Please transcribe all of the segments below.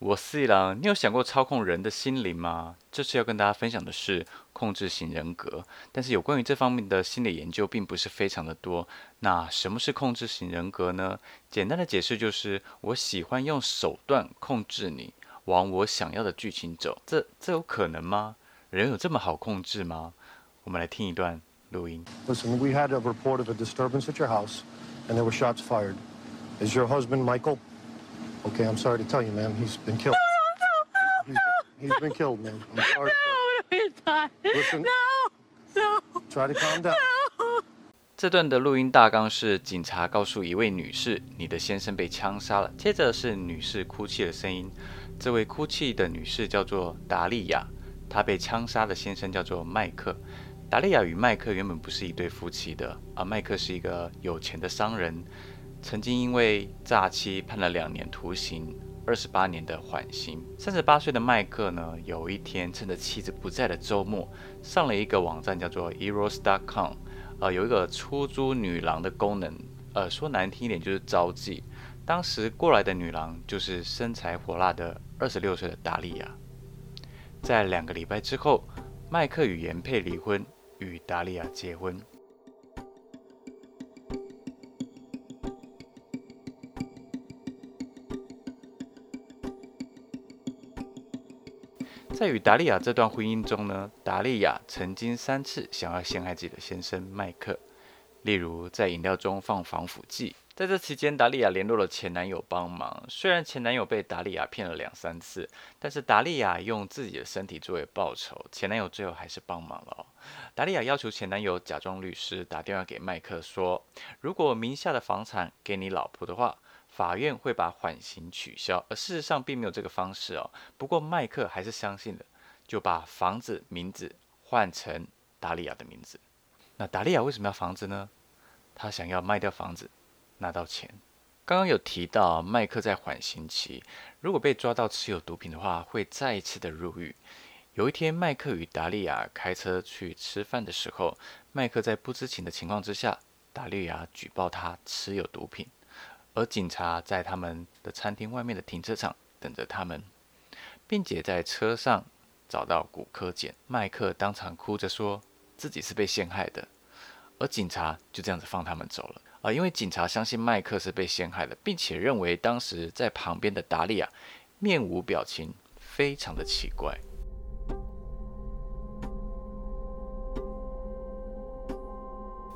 我是一郎，你有想过操控人的心灵吗？这次要跟大家分享的是控制型人格，但是有关于这方面的心理研究并不是非常的多。那什么是控制型人格呢？简单的解释就是，我喜欢用手段控制你，往我想要的剧情走。这这有可能吗？人有这么好控制吗？我们来听一段录音。Listen, we had a report of a disturbance at your house, and there were shots fired. Is your husband Michael? Okay, I'm sorry to tell you, ma'am, he's been killed. No, no, no, he's, he's been killed, ma'am. I'm sorry. No, he's not. Listen. No, no. Try to calm down. No. 这段的录音大纲是警察告诉一位女士，你的先生被枪杀了。接着是女士哭泣的声音。这位哭泣的女士叫做达利亚，她被枪杀的先生叫做麦克。达利亚与麦克原本不是一对夫妻的，而麦克是一个有钱的商人。曾经因为诈欺判了两年徒刑，二十八年的缓刑。三十八岁的麦克呢，有一天趁着妻子不在的周末，上了一个网站叫做 Eros.com，呃，有一个出租女郎的功能，呃，说难听一点就是招妓。当时过来的女郎就是身材火辣的二十六岁的达利亚。在两个礼拜之后，麦克与原配离婚，与达利亚结婚。在与达利亚这段婚姻中呢，达利亚曾经三次想要陷害自己的先生麦克，例如在饮料中放防腐剂。在这期间，达利亚联络了前男友帮忙。虽然前男友被达利亚骗了两三次，但是达利亚用自己的身体作为报酬，前男友最后还是帮忙了。达利亚要求前男友假装律师，打电话给麦克说：“如果名下的房产给你老婆的话。”法院会把缓刑取消，而事实上并没有这个方式哦。不过麦克还是相信了，就把房子名字换成达利亚的名字。那达利亚为什么要房子呢？他想要卖掉房子拿到钱。刚刚有提到，麦克在缓刑期，如果被抓到持有毒品的话，会再一次的入狱。有一天，麦克与达利亚开车去吃饭的时候，麦克在不知情的情况之下，达利亚举报他持有毒品。而警察在他们的餐厅外面的停车场等着他们，并且在车上找到骨科检。麦克当场哭着说自己是被陷害的，而警察就这样子放他们走了。啊，因为警察相信麦克是被陷害的，并且认为当时在旁边的达利亚面无表情，非常的奇怪。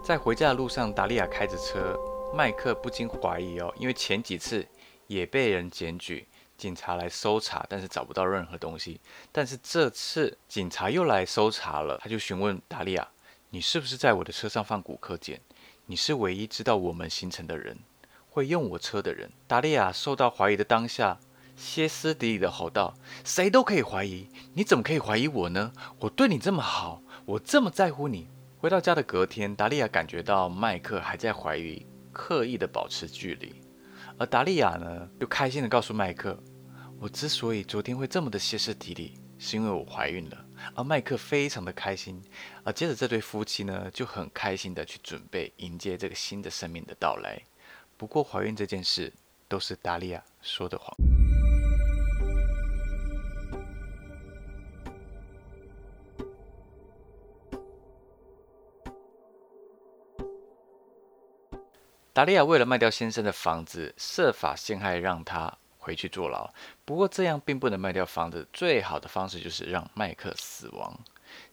在回家的路上，达利亚开着车。麦克不禁怀疑哦，因为前几次也被人检举，警察来搜查，但是找不到任何东西。但是这次警察又来搜查了，他就询问达利亚：“你是不是在我的车上放古柯碱？你是唯一知道我们行程的人，会用我车的人。”达利亚受到怀疑的当下，歇斯底里的吼道：“谁都可以怀疑，你怎么可以怀疑我呢？我对你这么好，我这么在乎你。”回到家的隔天，达利亚感觉到麦克还在怀疑。刻意的保持距离，而达利亚呢，又开心的告诉麦克：“我之所以昨天会这么的歇斯底里，是因为我怀孕了。”而麦克非常的开心，而接着这对夫妻呢，就很开心的去准备迎接这个新的生命的到来。不过怀孕这件事都是达利亚说的谎。达利亚为了卖掉先生的房子，设法陷害让他回去坐牢。不过这样并不能卖掉房子，最好的方式就是让麦克死亡。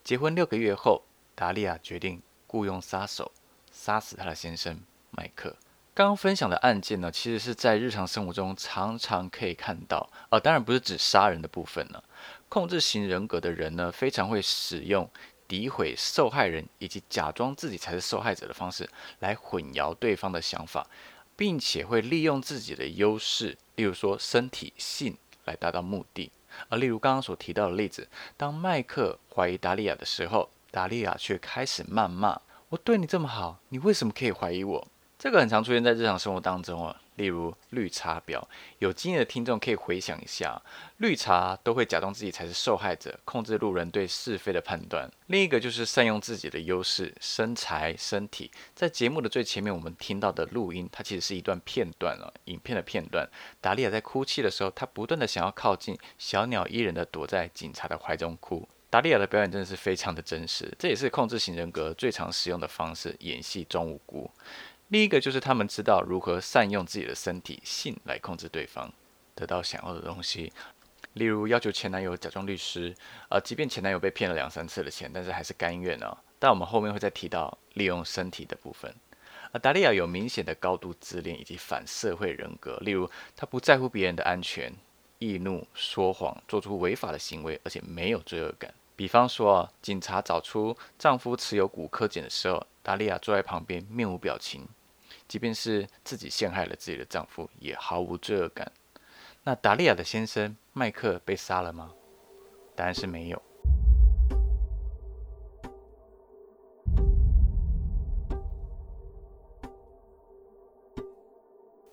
结婚六个月后，达利亚决定雇佣杀手杀死他的先生麦克。刚刚分享的案件呢，其实是在日常生活中常常可以看到，呃，当然不是指杀人的部分呢。控制型人格的人呢，非常会使用。诋毁受害人以及假装自己才是受害者的方式来混淆对方的想法，并且会利用自己的优势，例如说身体性来达到目的。而例如刚刚所提到的例子，当麦克怀疑达利亚的时候，达利亚却开始谩骂：“我对你这么好，你为什么可以怀疑我？”这个很常出现在日常生活当中啊，例如绿茶婊。有经验的听众可以回想一下，绿茶都会假装自己才是受害者，控制路人对是非的判断。另一个就是善用自己的优势，身材、身体。在节目的最前面，我们听到的录音，它其实是一段片段了，影片的片段。达利亚在哭泣的时候，她不断的想要靠近，小鸟依人的躲在警察的怀中哭。达利亚的表演真的是非常的真实，这也是控制型人格最常使用的方式，演戏装无辜。另一个就是他们知道如何善用自己的身体性来控制对方，得到想要的东西。例如要求前男友假装律师，呃，即便前男友被骗了两三次的钱，但是还是甘愿哦。但我们后面会再提到利用身体的部分。而达利亚有明显的高度自恋以及反社会人格，例如她不在乎别人的安全。易怒、说谎、做出违法的行为，而且没有罪恶感。比方说啊，警察找出丈夫持有骨科检的时候，达利亚坐在旁边面无表情，即便是自己陷害了自己的丈夫，也毫无罪恶感。那达利亚的先生麦克被杀了吗？答案是没有。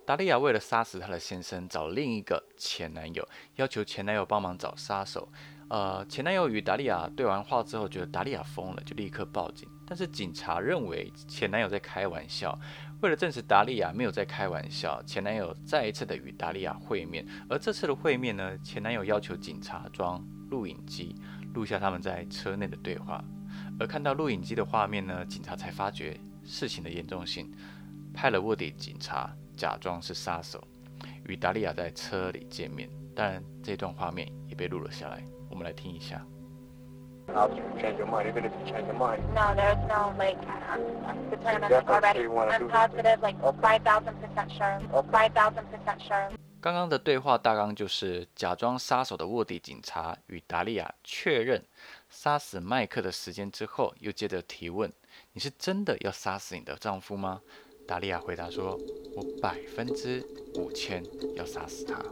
达利亚为了杀死她的先生，找另一个前男友，要求前男友帮忙找杀手。呃，前男友与达利亚对完话之后，觉得达利亚疯了，就立刻报警。但是警察认为前男友在开玩笑。为了证实达利亚没有在开玩笑，前男友再一次的与达利亚会面。而这次的会面呢，前男友要求警察装录影机，录下他们在车内的对话。而看到录影机的画面呢，警察才发觉事情的严重性，派了卧底警察。假装是杀手，与达利亚在车里见面，当然这段画面也被录了下来。我们来听一下。刚刚的对话大纲就是假装杀手的卧底警察与达利亚确认杀死麦克的时间之后，又接着提问：“你是真的要杀死你的丈夫吗？”达利亚回答说：“我百分之五千要杀死他。”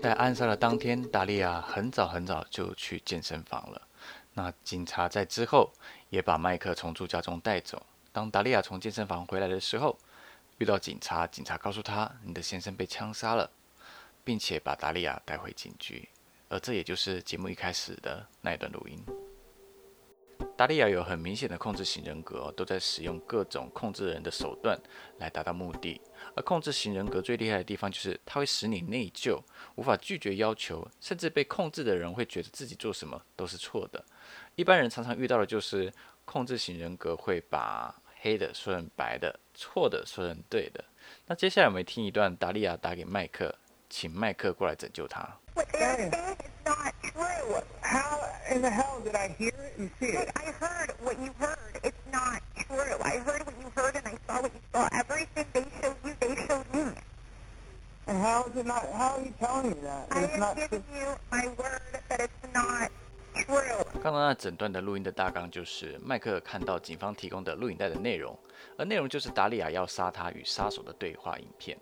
在暗杀的当天，达利亚很早很早就去健身房了。那警察在之后也把麦克从住家中带走。当达利亚从健身房回来的时候，遇到警察，警察告诉他：“你的先生被枪杀了，并且把达利亚带回警局。”而这也就是节目一开始的那一段录音。达利亚有很明显的控制型人格，都在使用各种控制人的手段来达到目的。而控制型人格最厉害的地方就是，它会使你内疚，无法拒绝要求，甚至被控制的人会觉得自己做什么都是错的。一般人常常遇到的就是，控制型人格会把黑的说成白的，错的说成对的。那接下来我们听一段达利亚打给麦克，请麦克过来拯救他。In the hell did I hear it and see it? I heard what you heard. It's not true. I heard what you heard and I saw what you saw. Everything they showed you, they showed me. And how is it not? How are you telling me that? I am giving you my word that it's not true. 刚刚那整段的录音的大纲就是麦克看到警方提供的录影带的内容，而内容就是达利亚要杀他与杀手的对话影片。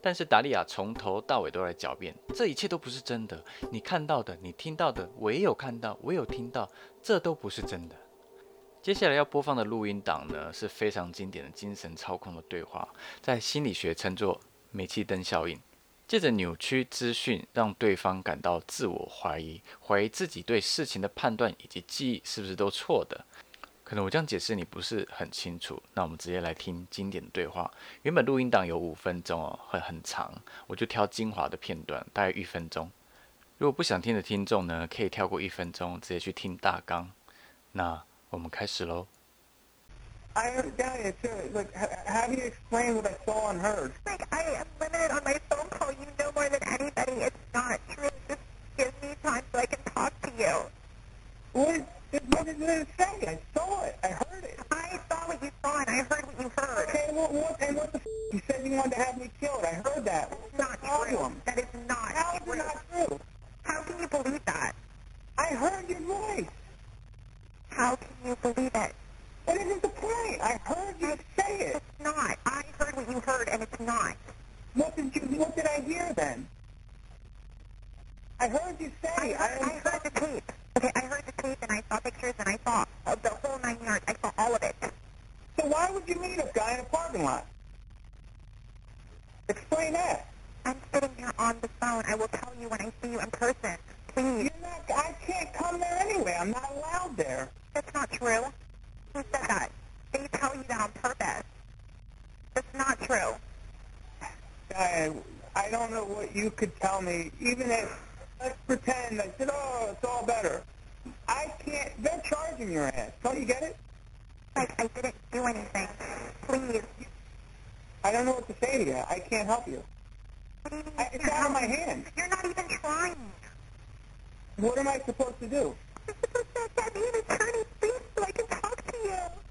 但是达利亚从头到尾都在狡辩，这一切都不是真的。你看到的，你听到的，我也有看到，我有听到，这都不是真的。接下来要播放的录音档呢，是非常经典的精神操控的对话，在心理学称作煤气灯效应，借着扭曲资讯，让对方感到自我怀疑，怀疑自己对事情的判断以及记忆是不是都错的。可能我这样解释你不是很清楚，那我们直接来听经典对话。原本录音档有五分钟哦，会很长，我就挑精华的片段，大概一分钟。如果不想听的听众呢，可以跳过一分钟，直接去听大纲。那我们开始喽。I got it too. Like, how do you explain what I saw I am limited on my phone call. You know the what did I hear then? I heard you say. I heard, I heard the tape. Okay, I heard the tape and I saw pictures and I saw of the whole nine yards. I saw all of it. So why would you meet a guy in a parking lot? Explain that. I'm sitting here on the phone. I will tell you when I see you in person. Please. You're not, I can't come there anyway. I'm not allowed there. That's not true. Who said that? They tell you that on purpose. That's not true. I, I don't know what you could tell me. Even if let's pretend I said, oh, it's all better. I can't. They're charging your ass. Don't you get it? Like, I didn't do anything. Please. I don't know what to say to you. I can't help you. What do you mean I, it's out of my hands. You're not even trying. What am I supposed to do? You're supposed to me an attorney, please, so I can talk to you.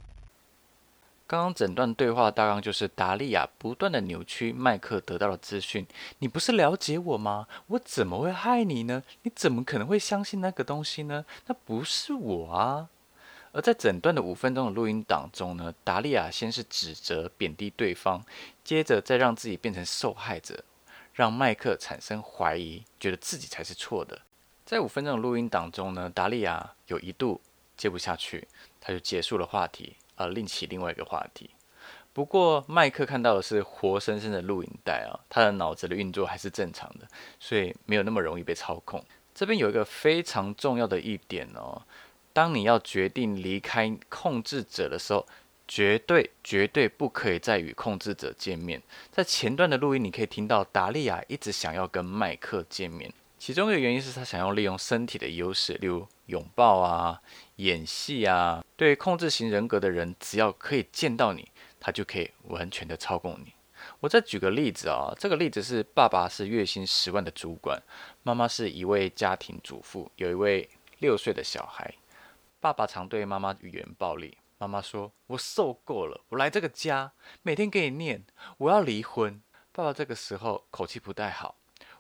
刚刚整段对话大纲就是达利亚不断的扭曲麦克得到的资讯。你不是了解我吗？我怎么会害你呢？你怎么可能会相信那个东西呢？那不是我啊！而在整段的五分钟的录音档中呢，达利亚先是指责、贬低对方，接着再让自己变成受害者，让麦克产生怀疑，觉得自己才是错的。在五分钟的录音档中呢，达利亚有一度接不下去，他就结束了话题。呃，另起另外一个话题。不过，麦克看到的是活生生的录影带啊，他的脑子的运作还是正常的，所以没有那么容易被操控。这边有一个非常重要的一点哦，当你要决定离开控制者的时候，绝对绝对不可以再与控制者见面。在前段的录音，你可以听到达利亚一直想要跟麦克见面，其中一个原因是他想要利用身体的优势，例如拥抱啊。演戏啊，对控制型人格的人，只要可以见到你，他就可以完全的操控你。我再举个例子啊，这个例子是爸爸是月薪十万的主管，妈妈是一位家庭主妇，有一位六岁的小孩。爸爸常对妈妈语言暴力，妈妈说：“我受够了，我来这个家每天给你念，我要离婚。”爸爸这个时候口气不太好。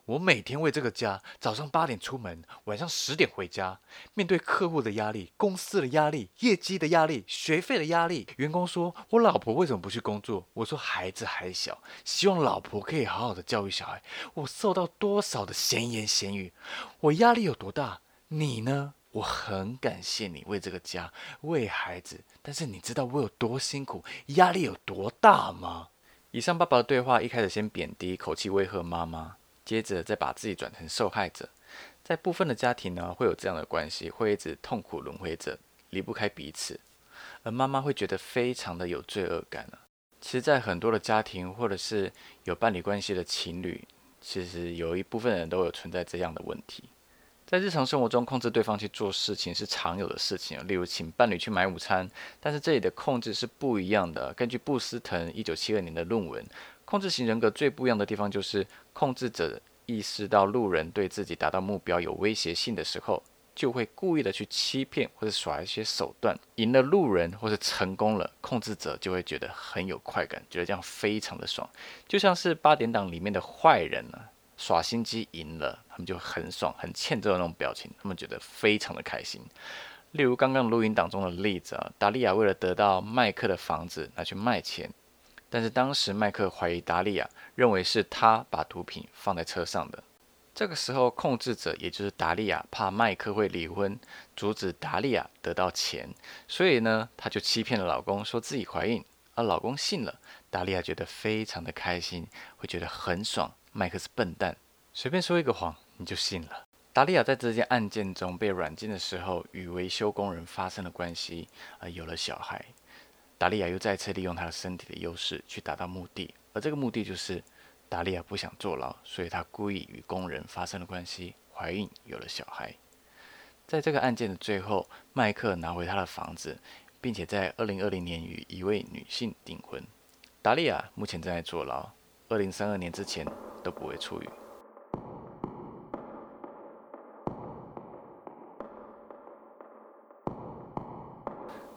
我每天为这个家，早上八点出门，晚上十点回家。面对客户的压力、公司的压力、业绩的压力、学费的压力，员工说：“我老婆为什么不去工作？”我说：“孩子还小，希望老婆可以好好的教育小孩。”我受到多少的闲言闲语，我压力有多大？你呢？我很感谢你为这个家、为孩子，但是你知道我有多辛苦，压力有多大吗？以上爸爸的对话一开始先贬低，口气威吓妈妈。接着再把自己转成受害者，在部分的家庭呢，会有这样的关系，会一直痛苦轮回着，离不开彼此，而妈妈会觉得非常的有罪恶感。其实，在很多的家庭或者是有伴侣关系的情侣，其实有一部分人都有存在这样的问题。在日常生活中，控制对方去做事情是常有的事情，例如请伴侣去买午餐，但是这里的控制是不一样的。根据布斯滕一九七二年的论文。控制型人格最不一样的地方，就是控制者意识到路人对自己达到目标有威胁性的时候，就会故意的去欺骗或者耍一些手段，赢了路人或者成功了，控制者就会觉得很有快感，觉得这样非常的爽，就像是八点档里面的坏人呢、啊，耍心机赢了，他们就很爽，很欠揍的那种表情，他们觉得非常的开心。例如刚刚录音档中的例子啊，达利亚为了得到麦克的房子，拿去卖钱。但是当时麦克怀疑达利亚，认为是他把毒品放在车上的。这个时候，控制者也就是达利亚怕麦克会离婚，阻止达利亚得到钱，所以呢，他就欺骗了老公，说自己怀孕，而老公信了。达利亚觉得非常的开心，会觉得很爽。麦克是笨蛋，随便说一个谎你就信了。达利亚在这件案件中被软禁的时候，与维修工人发生了关系，而有了小孩。达利亚又再次利用她的身体的优势去达到目的，而这个目的就是达利亚不想坐牢，所以她故意与工人发生了关系，怀孕有了小孩。在这个案件的最后，麦克拿回他的房子，并且在二零二零年与一位女性订婚。达利亚目前正在坐牢，二零三二年之前都不会出狱。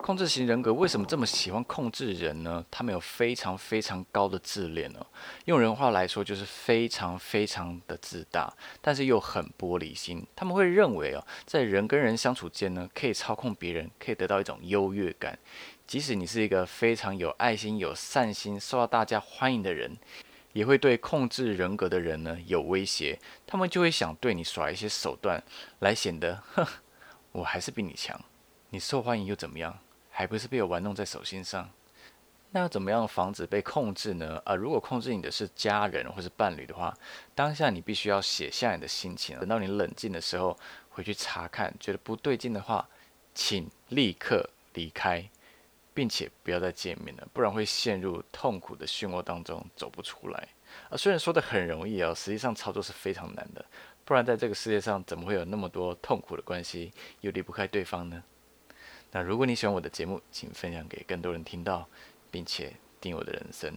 控制型人格为什么这么喜欢控制人呢？他们有非常非常高的自恋哦，用人话来说就是非常非常的自大，但是又很玻璃心。他们会认为哦，在人跟人相处间呢，可以操控别人，可以得到一种优越感。即使你是一个非常有爱心、有善心、受到大家欢迎的人，也会对控制人格的人呢有威胁。他们就会想对你耍一些手段，来显得，哼，我还是比你强。你受欢迎又怎么样？还不是被我玩弄在手心上，那要怎么样防止被控制呢？啊，如果控制你的是家人或是伴侣的话，当下你必须要写下你的心情，等到你冷静的时候回去查看，觉得不对劲的话，请立刻离开，并且不要再见面了，不然会陷入痛苦的漩涡当中走不出来。啊，虽然说的很容易哦，实际上操作是非常难的。不然在这个世界上怎么会有那么多痛苦的关系又离不开对方呢？那如果你喜欢我的节目，请分享给更多人听到，并且订阅我的人生。